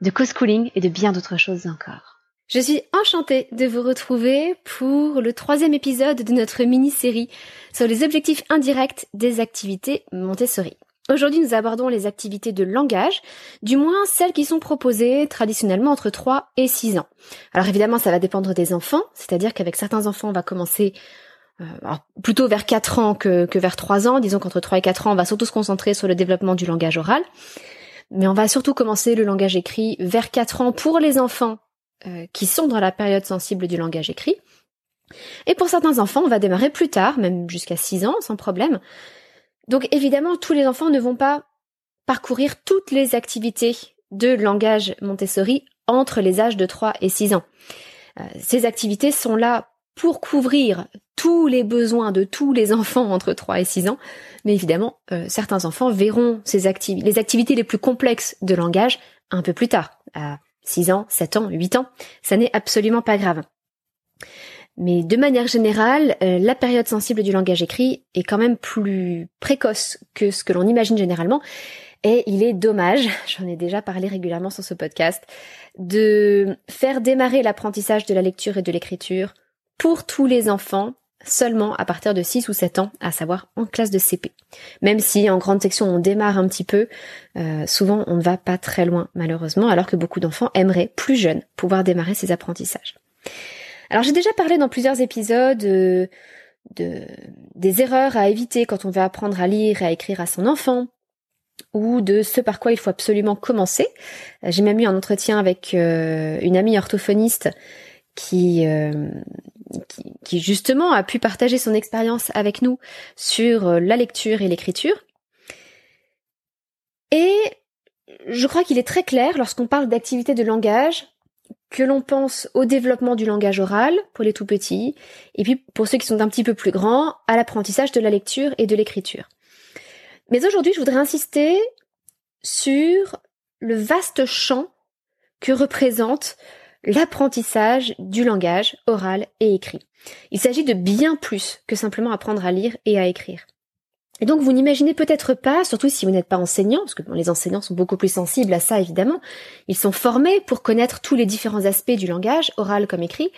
de co-schooling et de bien d'autres choses encore. Je suis enchantée de vous retrouver pour le troisième épisode de notre mini-série sur les objectifs indirects des activités Montessori. Aujourd'hui, nous abordons les activités de langage, du moins celles qui sont proposées traditionnellement entre 3 et 6 ans. Alors évidemment, ça va dépendre des enfants, c'est-à-dire qu'avec certains enfants, on va commencer euh, plutôt vers 4 ans que, que vers 3 ans. Disons qu'entre 3 et 4 ans, on va surtout se concentrer sur le développement du langage oral mais on va surtout commencer le langage écrit vers 4 ans pour les enfants euh, qui sont dans la période sensible du langage écrit. Et pour certains enfants, on va démarrer plus tard, même jusqu'à 6 ans, sans problème. Donc évidemment, tous les enfants ne vont pas parcourir toutes les activités de langage Montessori entre les âges de 3 et 6 ans. Euh, ces activités sont là pour couvrir tous les besoins de tous les enfants entre 3 et 6 ans, mais évidemment, euh, certains enfants verront ces activités, les activités les plus complexes de langage un peu plus tard, à 6 ans, 7 ans, 8 ans. Ça n'est absolument pas grave. Mais de manière générale, euh, la période sensible du langage écrit est quand même plus précoce que ce que l'on imagine généralement. Et il est dommage, j'en ai déjà parlé régulièrement sur ce podcast, de faire démarrer l'apprentissage de la lecture et de l'écriture pour tous les enfants seulement à partir de 6 ou 7 ans, à savoir en classe de CP. Même si en grande section on démarre un petit peu, euh, souvent on ne va pas très loin malheureusement, alors que beaucoup d'enfants aimeraient plus jeunes pouvoir démarrer ces apprentissages. Alors j'ai déjà parlé dans plusieurs épisodes euh, de, des erreurs à éviter quand on veut apprendre à lire et à écrire à son enfant, ou de ce par quoi il faut absolument commencer. J'ai même eu un entretien avec euh, une amie orthophoniste qui, qui, justement a pu partager son expérience avec nous sur euh, la lecture et l'écriture. Et je crois qu'il est très clair lorsqu'on parle d'activité de langage que l'on pense au développement du langage oral pour les tout petits, et puis pour ceux qui sont un petit peu plus grands, à l'apprentissage de la lecture et de l'écriture. Mais aujourd'hui, je voudrais insister sur le vaste champ que représente l'apprentissage du langage oral et écrit. Il s'agit de bien plus que simplement apprendre à lire et à écrire. Et donc vous n'imaginez peut-être pas, surtout si vous n'êtes pas enseignant, parce que les enseignants sont beaucoup plus sensibles à ça évidemment, ils sont formés pour connaître tous les différents aspects du langage, oral comme écrit,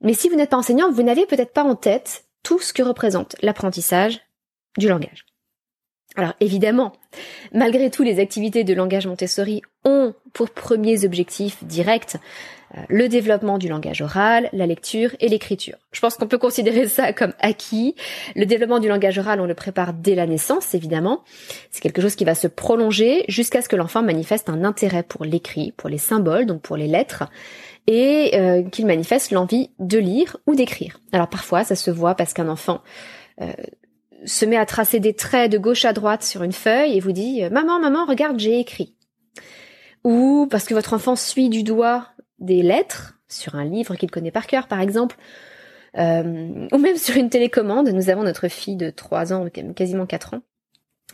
mais si vous n'êtes pas enseignant, vous n'avez peut-être pas en tête tout ce que représente l'apprentissage du langage. Alors évidemment, malgré tout, les activités de langage Montessori ont pour premiers objectifs directs euh, le développement du langage oral, la lecture et l'écriture. Je pense qu'on peut considérer ça comme acquis. Le développement du langage oral, on le prépare dès la naissance, évidemment. C'est quelque chose qui va se prolonger jusqu'à ce que l'enfant manifeste un intérêt pour l'écrit, pour les symboles, donc pour les lettres, et euh, qu'il manifeste l'envie de lire ou d'écrire. Alors parfois, ça se voit parce qu'un enfant euh, se met à tracer des traits de gauche à droite sur une feuille et vous dit Maman, maman, regarde, j'ai écrit. Ou parce que votre enfant suit du doigt des lettres sur un livre qu'il connaît par cœur, par exemple, euh, ou même sur une télécommande. Nous avons notre fille de 3 ans, quasiment 4 ans,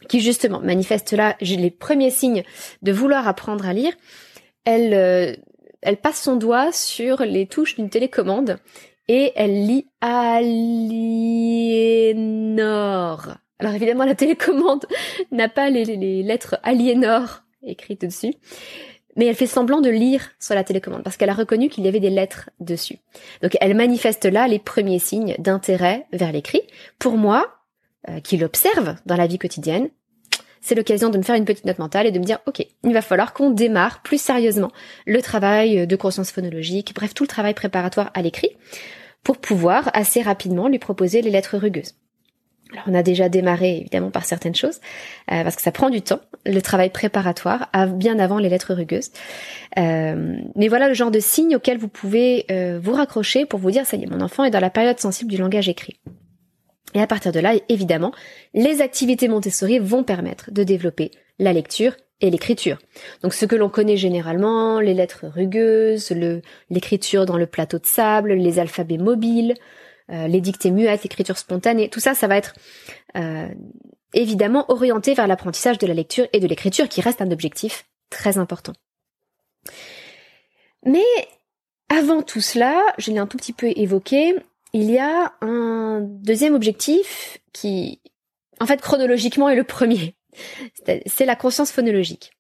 qui justement manifeste là les premiers signes de vouloir apprendre à lire. Elle, euh, elle passe son doigt sur les touches d'une télécommande et elle lit Aliénor. Alors évidemment, la télécommande n'a pas les, lettres Aliénor écrites dessus mais elle fait semblant de lire sur la télécommande parce qu'elle a reconnu qu'il y avait des lettres dessus. Donc elle manifeste là les premiers signes d'intérêt vers l'écrit. Pour moi, euh, qui l'observe dans la vie quotidienne, c'est l'occasion de me faire une petite note mentale et de me dire, ok, il va falloir qu'on démarre plus sérieusement le travail de conscience phonologique, bref, tout le travail préparatoire à l'écrit, pour pouvoir assez rapidement lui proposer les lettres rugueuses. Alors on a déjà démarré évidemment par certaines choses, euh, parce que ça prend du temps, le travail préparatoire, bien avant les lettres rugueuses. Euh, mais voilà le genre de signe auquel vous pouvez euh, vous raccrocher pour vous dire, ça y est, mon enfant est dans la période sensible du langage écrit. Et à partir de là, évidemment, les activités Montessori vont permettre de développer la lecture et l'écriture. Donc ce que l'on connaît généralement, les lettres rugueuses, l'écriture dans le plateau de sable, les alphabets mobiles, euh, les dictées muettes, l'écriture spontanée, tout ça, ça va être euh, évidemment orienté vers l'apprentissage de la lecture et de l'écriture, qui reste un objectif très important. Mais avant tout cela, je l'ai un tout petit peu évoqué, il y a un deuxième objectif qui, en fait, chronologiquement est le premier. C'est la conscience phonologique.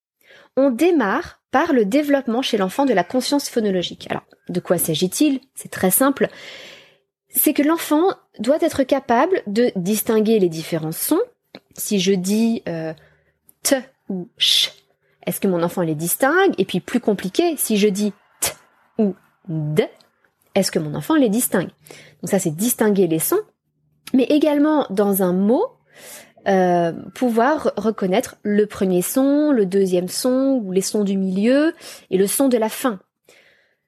On démarre par le développement chez l'enfant de la conscience phonologique. Alors, de quoi s'agit-il? C'est très simple. C'est que l'enfant doit être capable de distinguer les différents sons. Si je dis euh, t ou ch, est-ce que mon enfant les distingue? Et puis plus compliqué, si je dis t ou d, est-ce que mon enfant les distingue? Donc ça, c'est distinguer les sons, mais également dans un mot, euh, pouvoir reconnaître le premier son, le deuxième son, ou les sons du milieu, et le son de la fin.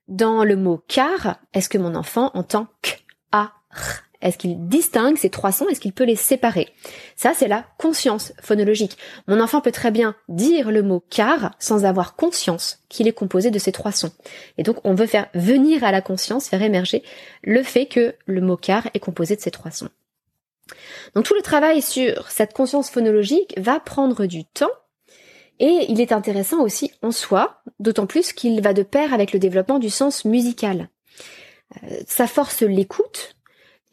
Dans le mot car, est-ce que mon enfant entend k, a, r? Est-ce qu'il distingue ces trois sons? Est-ce qu'il peut les séparer? Ça, c'est la conscience phonologique. Mon enfant peut très bien dire le mot car sans avoir conscience qu'il est composé de ces trois sons. Et donc, on veut faire venir à la conscience, faire émerger le fait que le mot car est composé de ces trois sons. Donc tout le travail sur cette conscience phonologique va prendre du temps et il est intéressant aussi en soi, d'autant plus qu'il va de pair avec le développement du sens musical. Euh, ça force l'écoute,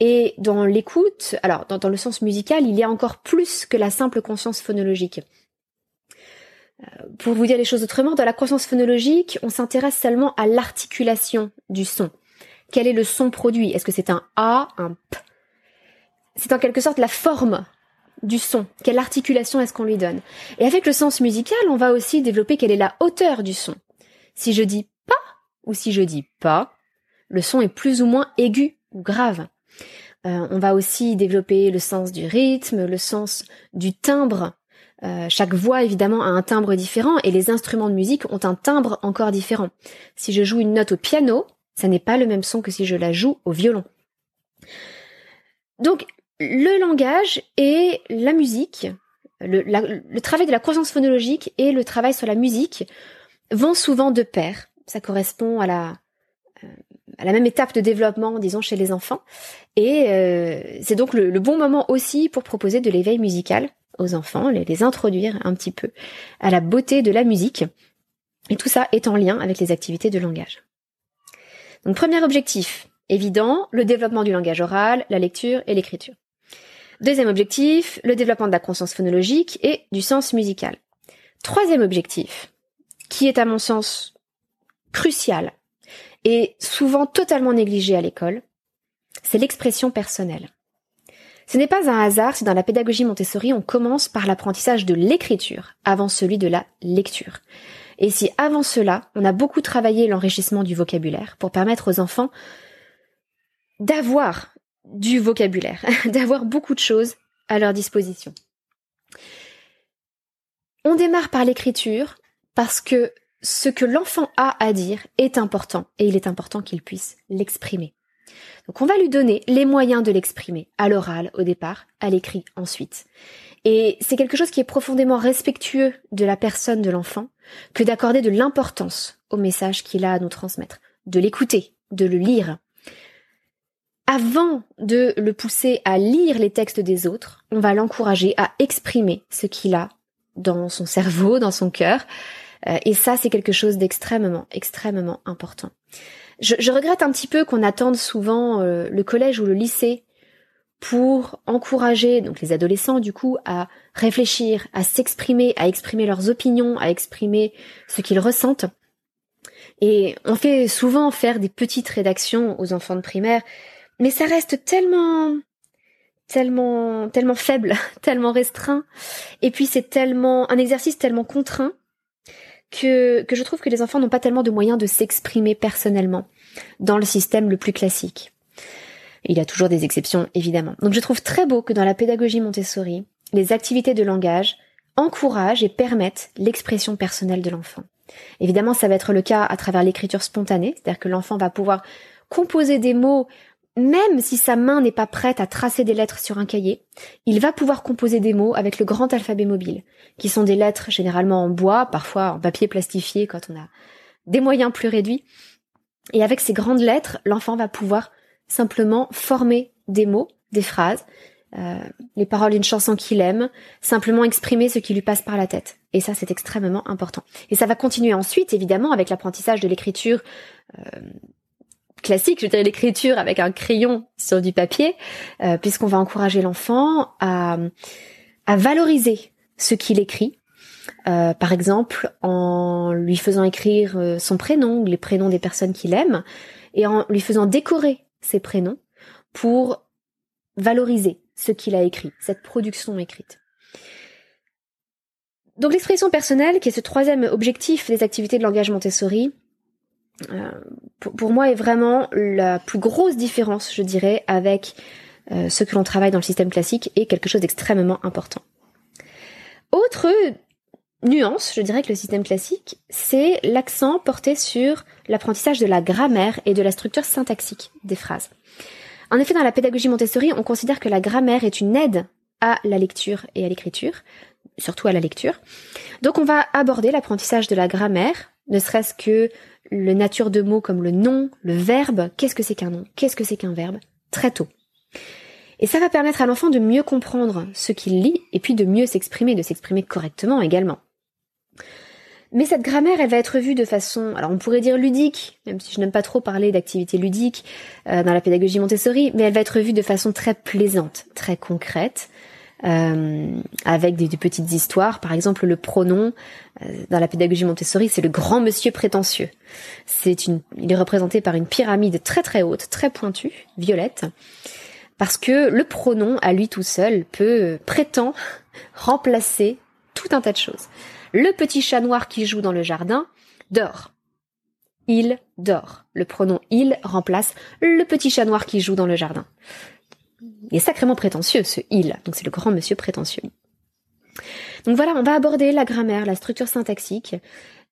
et dans l'écoute, alors dans, le sens musical, il y a encore plus que la simple conscience phonologique. Euh, pour vous dire les choses autrement, dans la conscience phonologique, on s'intéresse seulement à l'articulation du son. Quel est le son produit? Est-ce que c'est un A, un P? C'est en quelque sorte la forme du son. Quelle articulation est-ce qu'on lui donne? Et avec le sens musical, on va aussi développer quelle est la hauteur du son. Si je dis pas ou si je dis pas, le son est plus ou moins aigu ou grave. Euh, on va aussi développer le sens du rythme, le sens du timbre. Euh, chaque voix évidemment a un timbre différent et les instruments de musique ont un timbre encore différent. Si je joue une note au piano, ça n'est pas le même son que si je la joue au violon. Donc le langage et la musique, le, travail de la conscience phonologique et le travail sur la musique vont souvent de pair. Ça correspond à la, euh, à la même étape de développement, disons, chez les enfants. Et euh, c'est donc le, bon moment aussi pour proposer de l'éveil musical aux enfants, les, les, introduire un petit peu à la beauté de la musique. Et tout ça est en lien avec les activités de langage. Donc premier objectif, évident, le développement du langage oral, la lecture et l'écriture. Deuxième objectif, le développement de la conscience phonologique et du sens musical. Troisième objectif, qui est à mon sens crucial et souvent totalement négligé à l'école, c'est l'expression personnelle. Ce n'est pas un hasard si dans la pédagogie Montessori on commence par l'apprentissage de l'écriture avant celui de la lecture. Et si avant cela on a beaucoup travaillé l'enrichissement du vocabulaire pour permettre aux enfants d'avoir du vocabulaire, d'avoir beaucoup de choses à leur disposition. On démarre par l'écriture parce que ce que l'enfant a à dire est important et il est important qu'il puisse l'exprimer. Donc on va lui donner les moyens de l'exprimer, à l'oral au départ, à l'écrit ensuite. Et c'est quelque chose qui est profondément respectueux de la personne de l'enfant que d'accorder de l'importance au message qu'il a à nous transmettre, de l'écouter, de le lire. Avant de le pousser à lire les textes des autres, on va l'encourager à exprimer ce qu'il a dans son cerveau, dans son cœur, euh, et ça, c'est quelque chose d'extrêmement, extrêmement important. Je, regrette un petit peu qu'on attende souvent euh, le collège ou le lycée pour encourager donc les adolescents du coup à réfléchir, à s'exprimer, à exprimer leurs opinions, à exprimer ce qu'ils ressentent. Et on fait souvent faire des petites rédactions aux enfants de primaire, mais ça reste tellement tellement tellement faible, tellement restreint et puis c'est tellement un exercice tellement contraint que, que je trouve que les enfants n'ont pas tellement de moyens de s'exprimer personnellement dans le système le plus classique. Il y a toujours des exceptions, évidemment. Donc je trouve très beau que dans la pédagogie Montessori, les activités de langage encouragent et permettent l'expression personnelle de l'enfant. Évidemment, ça va être le cas à travers l'écriture spontanée, c'est-à-dire que l'enfant va pouvoir composer des mots même si sa main n'est pas prête à tracer des lettres sur un cahier, il va pouvoir composer des mots avec le grand alphabet mobile, qui sont des lettres généralement en bois, parfois en papier plastifié quand on a des moyens plus réduits. Et avec ces grandes lettres, l'enfant va pouvoir simplement former des mots, des phrases, euh, les paroles d'une chanson qu'il aime, simplement exprimer ce qui lui passe par la tête. Et ça, c'est extrêmement important. Et ça va continuer ensuite, évidemment, avec l'apprentissage de l'écriture euh, classique, je dirais l'écriture avec un crayon sur du papier, euh, puisqu'on va encourager l'enfant à, à valoriser ce qu'il écrit. Euh, par exemple, en lui faisant écrire euh, son prénom, les prénoms des personnes qu'il aime, et en lui faisant décorer ses prénoms pour valoriser ce qu'il a écrit, cette production écrite. Donc l'expression personnelle, qui est ce troisième objectif des activités de langage Montessori, euh, pour, moi est vraiment la plus grosse différence, je dirais, avec euh, ce que l'on travaille dans le système classique et quelque chose d'extrêmement important. Autre nuance, je dirais que le système classique, c'est l'accent porté sur l'apprentissage de la grammaire et de la structure syntaxique des phrases. En effet, dans la pédagogie Montessori, on considère que la grammaire est une aide à la lecture et à l'écriture, surtout à la lecture. Donc on va aborder l'apprentissage de la grammaire, ne serait-ce que le nature de mots comme le nom, le verbe, qu'est-ce que c'est qu'un nom, qu'est-ce que c'est qu'un verbe, très tôt. Et ça va permettre à l'enfant de mieux comprendre ce qu'il lit et puis de mieux s'exprimer, de s'exprimer correctement également. Mais cette grammaire, elle va être vue de façon, alors on pourrait dire ludique, même si je n'aime pas trop parler d'activité ludique euh, dans la pédagogie Montessori, mais elle va être vue de façon très plaisante, très concrète, euh, avec des, petites histoires. Par exemple, le pronom euh, dans la pédagogie Montessori, c'est le grand monsieur prétentieux. C'est une, il est représenté par une pyramide très très haute, très pointue, violette, parce que le pronom à lui tout seul peut prétend remplacer tout un tas de choses. Le petit chat noir qui joue dans le jardin dort. Il dort. Le pronom il remplace le petit chat noir qui joue dans le jardin. Il est sacrément prétentieux, ce il. Donc c'est le grand monsieur prétentieux. Donc voilà, on va aborder la grammaire, la structure syntaxique.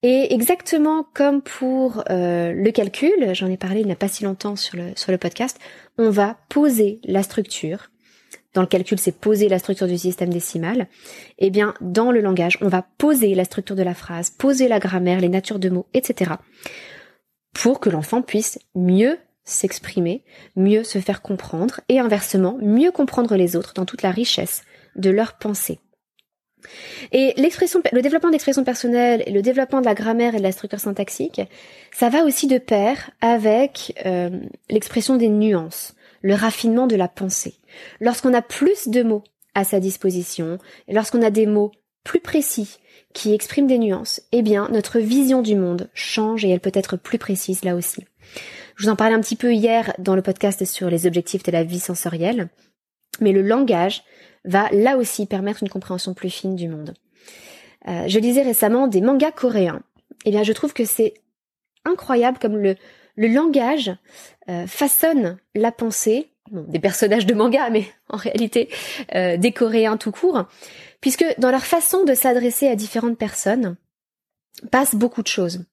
Et exactement comme pour euh, le calcul, j'en ai parlé il n'y a pas si longtemps sur le, sur le podcast, on va poser la structure. Dans le calcul, c'est poser la structure du système décimal. Eh bien, dans le langage, on va poser la structure de la phrase, poser la grammaire, les natures de mots, etc. pour que l'enfant puisse mieux s'exprimer, mieux se faire comprendre et inversement, mieux comprendre les autres dans toute la richesse de leurs pensées. Et le développement d'expression personnelle et le développement de la grammaire et de la structure syntaxique, ça va aussi de pair avec euh, l'expression des nuances, le raffinement de la pensée. Lorsqu'on a plus de mots à sa disposition, lorsqu'on a des mots plus précis qui expriment des nuances, eh bien notre vision du monde change et elle peut être plus précise là aussi. Je vous en parlais un petit peu hier dans le podcast sur les objectifs de la vie sensorielle, mais le langage va là aussi permettre une compréhension plus fine du monde. Euh, je lisais récemment des mangas coréens. Eh bien, je trouve que c'est incroyable comme le, le langage euh, façonne la pensée, des personnages de manga, mais en réalité euh, des Coréens tout court, puisque dans leur façon de s'adresser à différentes personnes, passe beaucoup de choses.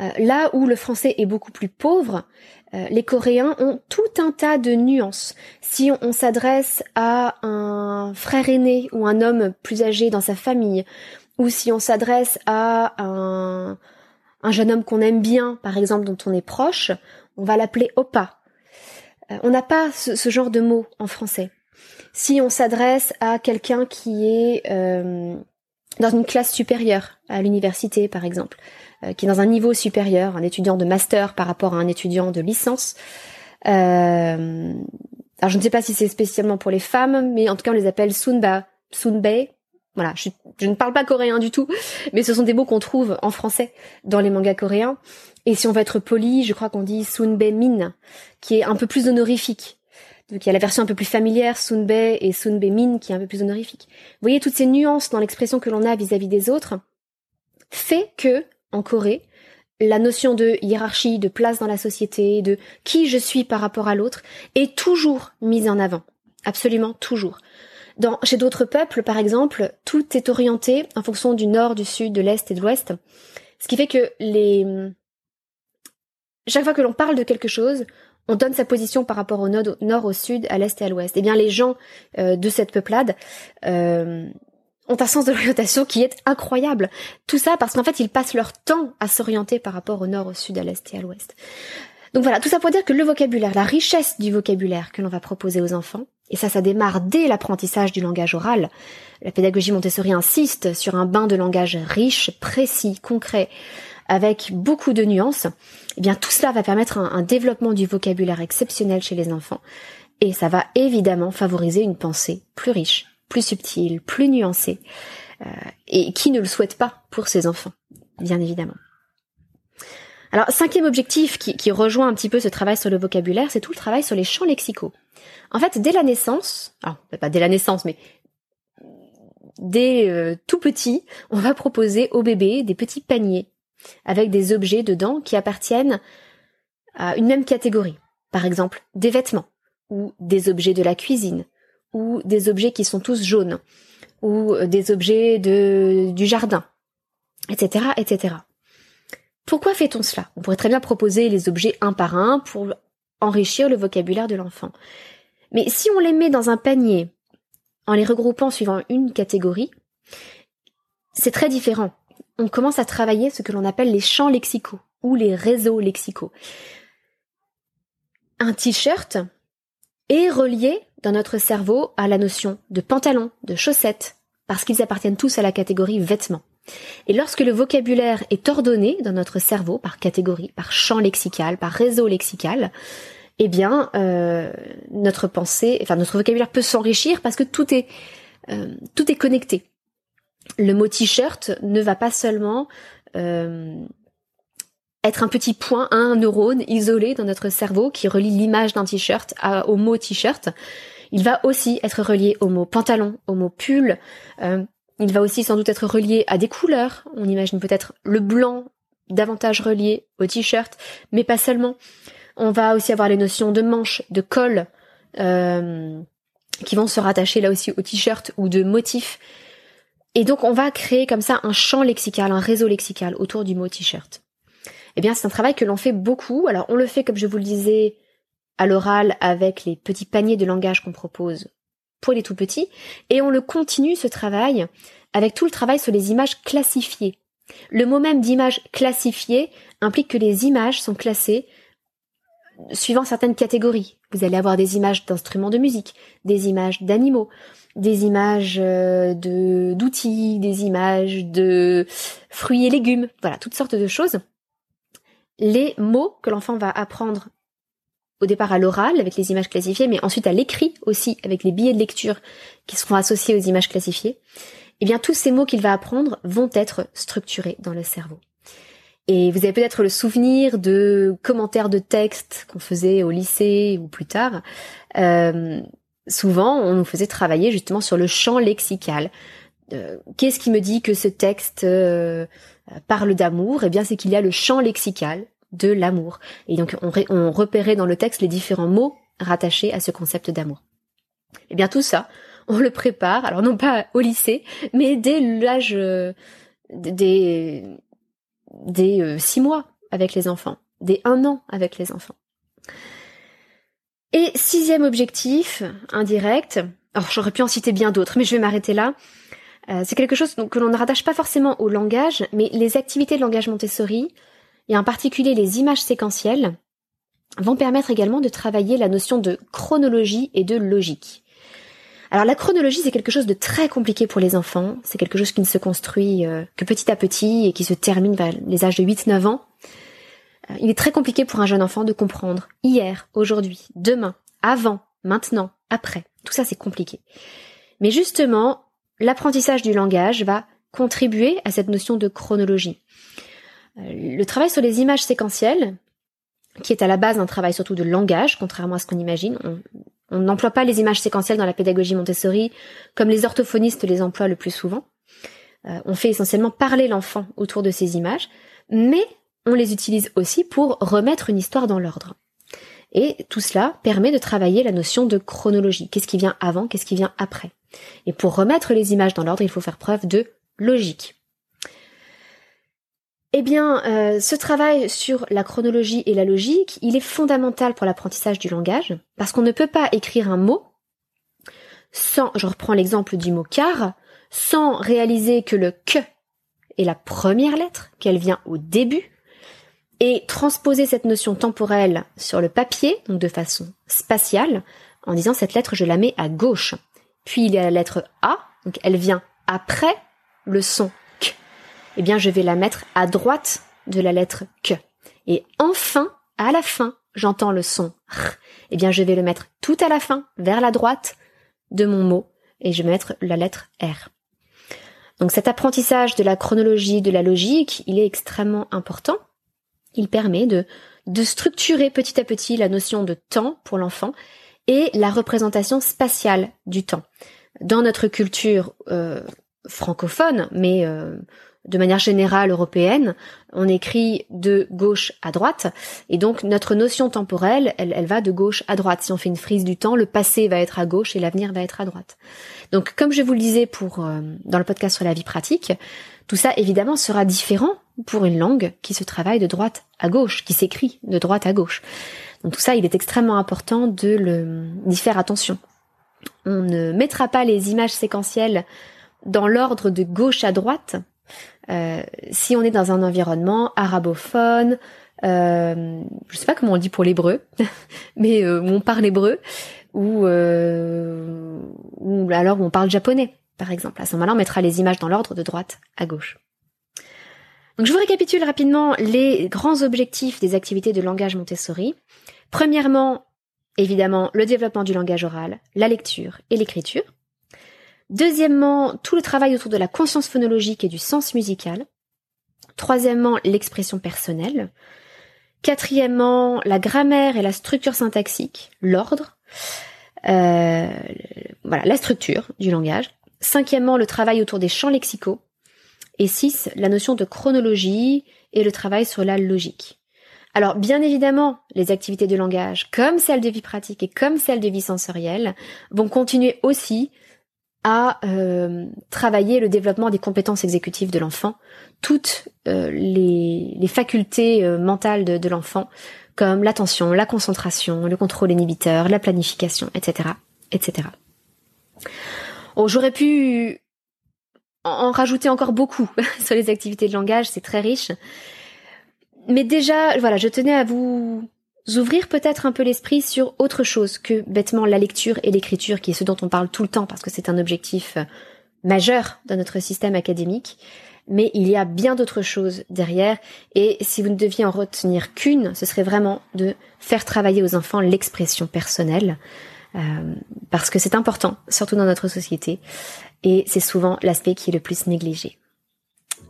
Euh, là où le français est beaucoup plus pauvre, euh, les Coréens ont tout un tas de nuances. Si on, s'adresse à un frère aîné ou un homme plus âgé dans sa famille, ou si on s'adresse à un, jeune homme qu'on aime bien, par exemple, dont on est proche, on va l'appeler opa. Euh, on n'a pas ce, genre de mots en français. Si on s'adresse à quelqu'un qui est dans une classe supérieure, à l'université par exemple, euh, qui est dans un niveau supérieur, un étudiant de master par rapport à un étudiant de licence. Euh, alors je ne sais pas si c'est spécialement pour les femmes, mais en tout cas on les appelle sunba, sunbei. Voilà, je, ne parle pas coréen du tout, mais ce sont des mots qu'on trouve en français dans les mangas coréens. Et si on veut être poli, je crois qu'on dit sunbae min, qui est un peu plus honorifique. Donc il y a la version un peu plus familière, sunbae et sunbae min, qui est un peu plus honorifique. Vous voyez toutes ces nuances dans l'expression que l'on a vis-à-vis -vis des autres fait que en Corée, la notion de hiérarchie, de place dans la société, de qui je suis par rapport à l'autre, est toujours mise en avant. Absolument toujours. Chez d'autres peuples, par exemple, tout est orienté en fonction du nord, du sud, de l'est et de l'ouest. Ce qui fait que les, chaque fois que l'on parle de quelque chose, on donne sa position par rapport au nord, au sud, à l'est et à l'ouest. Eh bien, les gens euh, de cette peuplade euh, ont un sens de l'orientation qui est incroyable. Tout ça parce qu'en fait, ils passent leur temps à s'orienter par rapport au nord, au sud, à l'est et à l'ouest. Donc voilà, tout ça pour dire que le vocabulaire, la richesse du vocabulaire que l'on va proposer aux enfants, et ça, ça démarre dès l'apprentissage du langage oral. La pédagogie Montessori insiste sur un bain de langage riche, précis, concret, avec beaucoup de nuances. Eh bien, tout cela va permettre un, développement du vocabulaire exceptionnel chez les enfants. Et ça va évidemment favoriser une pensée plus riche, plus subtile, plus nuancée. Euh, et qui ne le souhaite pas pour ses enfants, bien évidemment. Alors, cinquième objectif qui, rejoint un petit peu ce travail sur le vocabulaire, c'est tout le travail sur les champs lexicaux. En fait, dès la naissance, alors pas dès la naissance, mais dès euh, tout petit, on va proposer au bébé des petits paniers avec des objets dedans qui appartiennent à une même catégorie. Par exemple, des vêtements, ou des objets de la cuisine, ou des objets qui sont tous jaunes, ou des objets de, du jardin, etc., etc. Pourquoi fait-on cela? On pourrait très bien proposer les objets un par un pour enrichir le vocabulaire de l'enfant. Mais si on les met dans un panier en les regroupant suivant une catégorie, c'est très différent. On commence à travailler ce que l'on appelle les champs lexicaux ou les réseaux lexicaux. Un t-shirt est relié dans notre cerveau à la notion de pantalon, de chaussettes, parce qu'ils appartiennent tous à la catégorie vêtements. Et lorsque le vocabulaire est ordonné dans notre cerveau par catégorie, par champ lexical, par réseau lexical, eh bien, euh, notre pensée, enfin notre vocabulaire peut s'enrichir parce que tout est euh, tout est connecté. Le mot t-shirt ne va pas seulement euh, être un petit point, un neurone isolé dans notre cerveau qui relie l'image d'un t-shirt au mot t-shirt. Il va aussi être relié au mot pantalon, au mot pull, il va aussi sans doute être relié à des couleurs. On imagine peut-être le blanc davantage relié au t-shirt, mais pas seulement. On va aussi avoir les notions de manches, de col, euh, qui vont se rattacher là aussi au t-shirt ou de motifs. Et donc on va créer comme ça un champ lexical, un réseau lexical autour du mot t-shirt. Eh bien c'est un travail que l'on fait beaucoup. Alors on le fait comme je vous le disais à l'oral avec les petits paniers de langage qu'on propose pour les tout petits, et on le continue ce travail avec tout le travail sur les images classifiées. Le mot même d'image classifiée implique que les images sont classées suivant certaines catégories. Vous allez avoir des images d'instruments de musique, des images d'animaux, des images euh, de d'outils, des images de fruits et légumes, voilà, toutes sortes de choses. Les mots que l'enfant va apprendre au départ à l'oral avec les images classifiées, mais ensuite à l'écrit aussi avec les billets de lecture qui seront associés aux images classifiées, eh bien tous ces mots qu'il va apprendre vont être structurés dans le cerveau. Et vous avez peut-être le souvenir de commentaires de textes qu'on faisait au lycée ou plus tard. Euh, souvent, on nous faisait travailler justement sur le champ lexical. Euh, qu'est-ce qui me dit que ce texte euh, parle d'amour? Eh bien, c'est qu'il y a le champ lexical de l'amour. Et donc on, repérait dans le texte les différents mots rattachés à ce concept d'amour. Eh bien tout ça, on le prépare, alors non pas au lycée, mais dès l'âge des, des euh, six mois avec les enfants, des un an avec les enfants. Et sixième objectif, indirect, alors j'aurais pu en citer bien d'autres, mais je vais m'arrêter là. Euh, c'est quelque chose que l'on ne rattache pas forcément au langage, mais les activités de langage Montessori et en particulier les images séquentielles, vont permettre également de travailler la notion de chronologie et de logique. Alors la chronologie, c'est quelque chose de très compliqué pour les enfants, c'est quelque chose qui ne se construit euh, que petit à petit et qui se termine vers les âges de 8-9 ans. Euh, il est très compliqué pour un jeune enfant de comprendre hier, aujourd'hui, demain, avant, maintenant, après. Tout ça, c'est compliqué. Mais justement, l'apprentissage du langage va contribuer à cette notion de chronologie. Euh, le travail sur les images séquentielles, qui est à la base un travail surtout de langage, contrairement à ce qu'on imagine. N'emploie pas les images séquentielles dans la pédagogie Montessori comme les orthophonistes les emploient le plus souvent. Euh, on fait essentiellement parler l'enfant autour de ces images, mais on les utilise aussi pour remettre une histoire dans l'ordre. Et tout cela permet de travailler la notion de chronologie. Qu'est-ce qui vient avant, qu'est-ce qui vient après. Et pour remettre les images dans l'ordre, il faut faire preuve de logique. Eh bien, euh, ce travail sur la chronologie et la logique, il est fondamental pour l'apprentissage du langage, parce qu'on ne peut pas écrire un mot sans, je reprends l'exemple du mot car, sans réaliser que le que est la première lettre, qu'elle vient au début, et transposer cette notion temporelle sur le papier, donc de façon spatiale, en disant cette lettre je la mets à gauche. Puis il y a la lettre A, donc elle vient après le son. Eh bien je vais la mettre à droite de la lettre K. Et enfin, à la fin, j'entends le son R. Eh bien je vais le mettre tout à la fin, vers la droite de mon mot, et je vais mettre la lettre R. Donc cet apprentissage de la chronologie, de la logique, il est extrêmement important il permet de, de structurer petit à petit la notion de temps pour l'enfant et la représentation spatiale du temps. Dans notre culture euh, francophone, mais euh, de manière générale européenne, on écrit de gauche à droite, et donc notre notion temporelle, elle, elle, va de gauche à droite. Si on fait une frise du temps, le passé va être à gauche et l'avenir va être à droite. Donc, comme je vous le disais pour euh, dans le podcast sur la vie pratique, tout ça évidemment sera différent pour une langue qui se travaille de droite à gauche, qui s'écrit de droite à gauche. Donc tout ça, il est extrêmement important de le d'y faire attention. On ne mettra pas les images séquentielles dans l'ordre de gauche à droite euh, si on est dans un environnement arabophone, euh, je sais pas comment on dit pour l'hébreu, mais euh, où on parle hébreu, ou, euh, alors où on parle japonais, par exemple. À ce moment-là, on mettra les images dans l'ordre de droite à gauche. Donc je vous récapitule rapidement les grands objectifs des activités de langage Montessori. Premièrement, évidemment, le développement du langage oral, la lecture et l'écriture. Deuxièmement, tout le travail autour de la conscience phonologique et du sens musical. Troisièmement, l'expression personnelle. Quatrièmement, la grammaire et la structure syntaxique, l'ordre. Euh, voilà, la structure du langage. Cinquièmement, le travail autour des champs lexicaux. Et six, la notion de chronologie et le travail sur la logique. Alors, bien évidemment, les activités de langage, comme celles de vie pratique et comme celles de vie sensorielle, vont continuer aussi à euh, travailler le développement des compétences exécutives de l'enfant, toutes euh, les, les, euh, mentales de, de l'enfant, comme l'attention, la concentration, le contrôle inhibiteur, la planification, etc., etc. Oh, j'aurais pu en rajouter encore beaucoup sur les activités de langage, c'est très riche. Mais déjà, voilà, je tenais à vous ouvrir peut-être un peu l'esprit sur autre chose que bêtement la lecture et l'écriture, qui est ce dont on parle tout le temps parce que c'est un objectif euh, majeur dans notre système académique. Mais il y a bien d'autres choses derrière, et si vous ne deviez en retenir qu'une, ce serait vraiment de faire travailler aux enfants l'expression personnelle, euh, parce que c'est important, surtout dans notre société, et c'est souvent l'aspect qui est le plus négligé.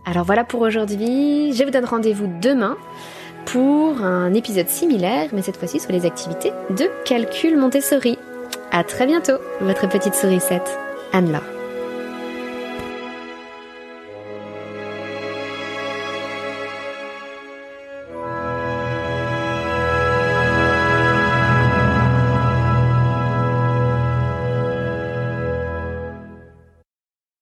Alors voilà pour aujourd'hui, je vous donne rendez-vous demain pour un épisode similaire, mais cette fois-ci sur les activités de calcul Montessori. À très bientôt, votre petite sourisette, Anne-Laure.